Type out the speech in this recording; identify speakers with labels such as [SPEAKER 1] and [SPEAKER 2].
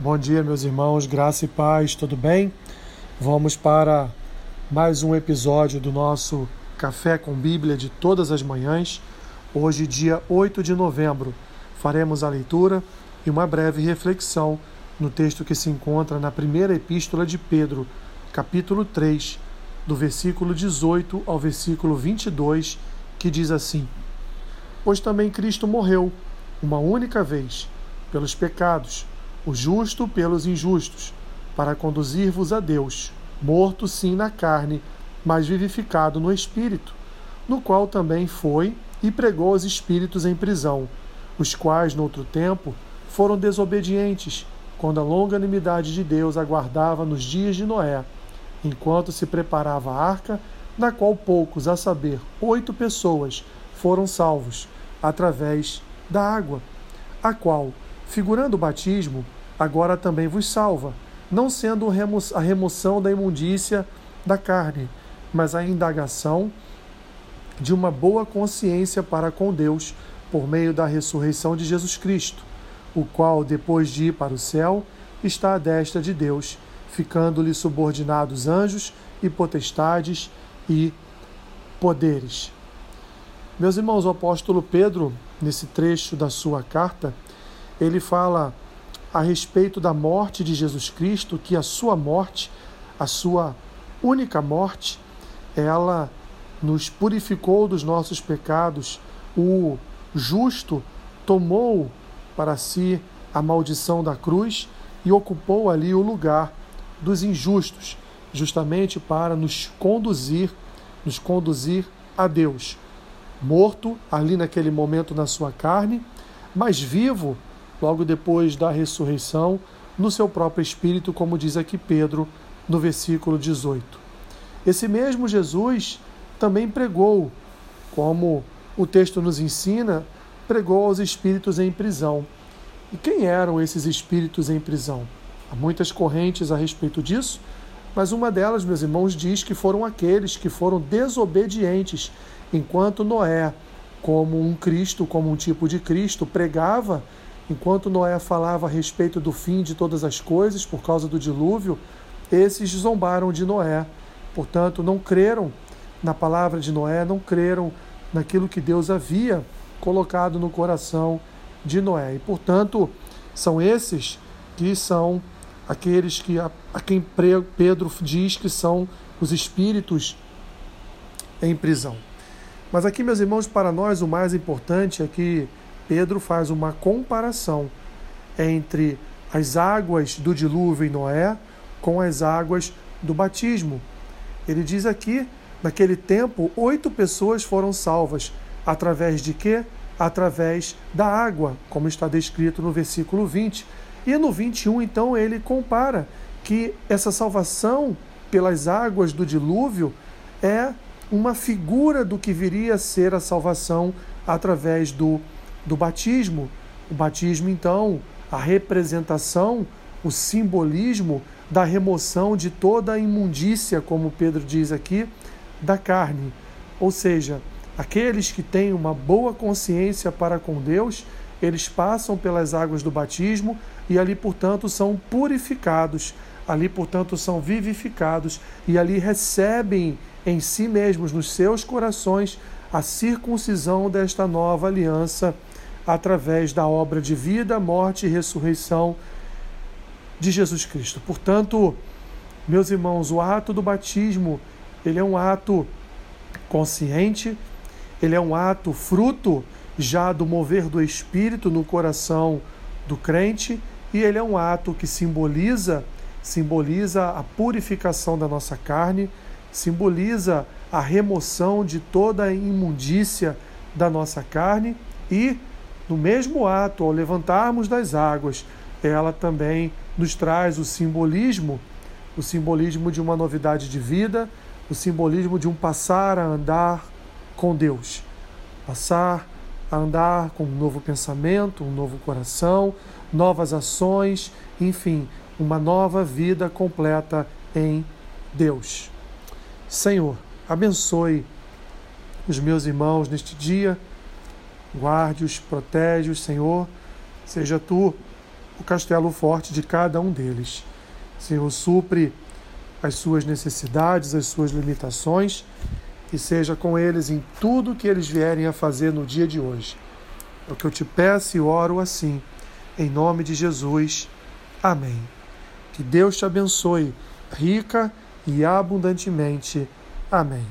[SPEAKER 1] Bom dia, meus irmãos, graça e paz, tudo bem? Vamos para mais um episódio do nosso Café com Bíblia de todas as manhãs. Hoje, dia 8 de novembro, faremos a leitura e uma breve reflexão no texto que se encontra na primeira epístola de Pedro, capítulo 3, do versículo 18 ao versículo 22, que diz assim: Pois também Cristo morreu, uma única vez, pelos pecados o justo pelos injustos, para conduzir-vos a Deus, morto sim na carne, mas vivificado no espírito, no qual também foi e pregou os espíritos em prisão, os quais, noutro tempo, foram desobedientes, quando a longanimidade de Deus aguardava nos dias de Noé, enquanto se preparava a arca, na qual poucos, a saber, oito pessoas, foram salvos, através da água, a qual, figurando o batismo, agora também vos salva, não sendo a remoção da imundícia da carne, mas a indagação de uma boa consciência para com Deus por meio da ressurreição de Jesus Cristo, o qual, depois de ir para o céu, está à destra de Deus, ficando-lhe subordinados anjos e potestades e poderes. Meus irmãos, o apóstolo Pedro, nesse trecho da sua carta, ele fala a respeito da morte de Jesus Cristo, que a sua morte, a sua única morte, ela nos purificou dos nossos pecados. O justo tomou para si a maldição da cruz e ocupou ali o lugar dos injustos, justamente para nos conduzir, nos conduzir a Deus. Morto ali naquele momento na sua carne, mas vivo logo depois da ressurreição, no seu próprio espírito, como diz aqui Pedro no versículo 18. Esse mesmo Jesus também pregou, como o texto nos ensina, pregou aos espíritos em prisão. E quem eram esses espíritos em prisão? Há muitas correntes a respeito disso, mas uma delas, meus irmãos, diz que foram aqueles que foram desobedientes, enquanto Noé, como um Cristo, como um tipo de Cristo, pregava Enquanto Noé falava a respeito do fim de todas as coisas por causa do dilúvio, esses zombaram de Noé. Portanto, não creram na palavra de Noé, não creram naquilo que Deus havia colocado no coração de Noé. E, portanto, são esses que são aqueles que a, a quem Pedro diz que são os espíritos em prisão. Mas aqui, meus irmãos, para nós o mais importante é que Pedro faz uma comparação entre as águas do dilúvio em Noé com as águas do batismo. Ele diz aqui, naquele tempo, oito pessoas foram salvas. Através de quê? Através da água, como está descrito no versículo 20. E no 21, então, ele compara que essa salvação pelas águas do dilúvio é uma figura do que viria a ser a salvação através do do batismo. O batismo, então, a representação, o simbolismo da remoção de toda a imundícia, como Pedro diz aqui, da carne. Ou seja, aqueles que têm uma boa consciência para com Deus, eles passam pelas águas do batismo e ali, portanto, são purificados, ali, portanto, são vivificados e ali recebem em si mesmos, nos seus corações, a circuncisão desta nova aliança através da obra de vida, morte e ressurreição de Jesus Cristo. Portanto, meus irmãos, o ato do batismo, ele é um ato consciente, ele é um ato fruto já do mover do espírito no coração do crente e ele é um ato que simboliza simboliza a purificação da nossa carne, simboliza a remoção de toda a imundícia da nossa carne e no mesmo ato, ao levantarmos das águas, ela também nos traz o simbolismo, o simbolismo de uma novidade de vida, o simbolismo de um passar a andar com Deus. Passar a andar com um novo pensamento, um novo coração, novas ações, enfim, uma nova vida completa em Deus. Senhor, abençoe os meus irmãos neste dia Guarde-os, protege-os, Senhor. Seja tu o castelo forte de cada um deles. Senhor, supre as suas necessidades, as suas limitações e seja com eles em tudo que eles vierem a fazer no dia de hoje. É o que eu te peço e oro assim, em nome de Jesus. Amém. Que Deus te abençoe rica e abundantemente. Amém.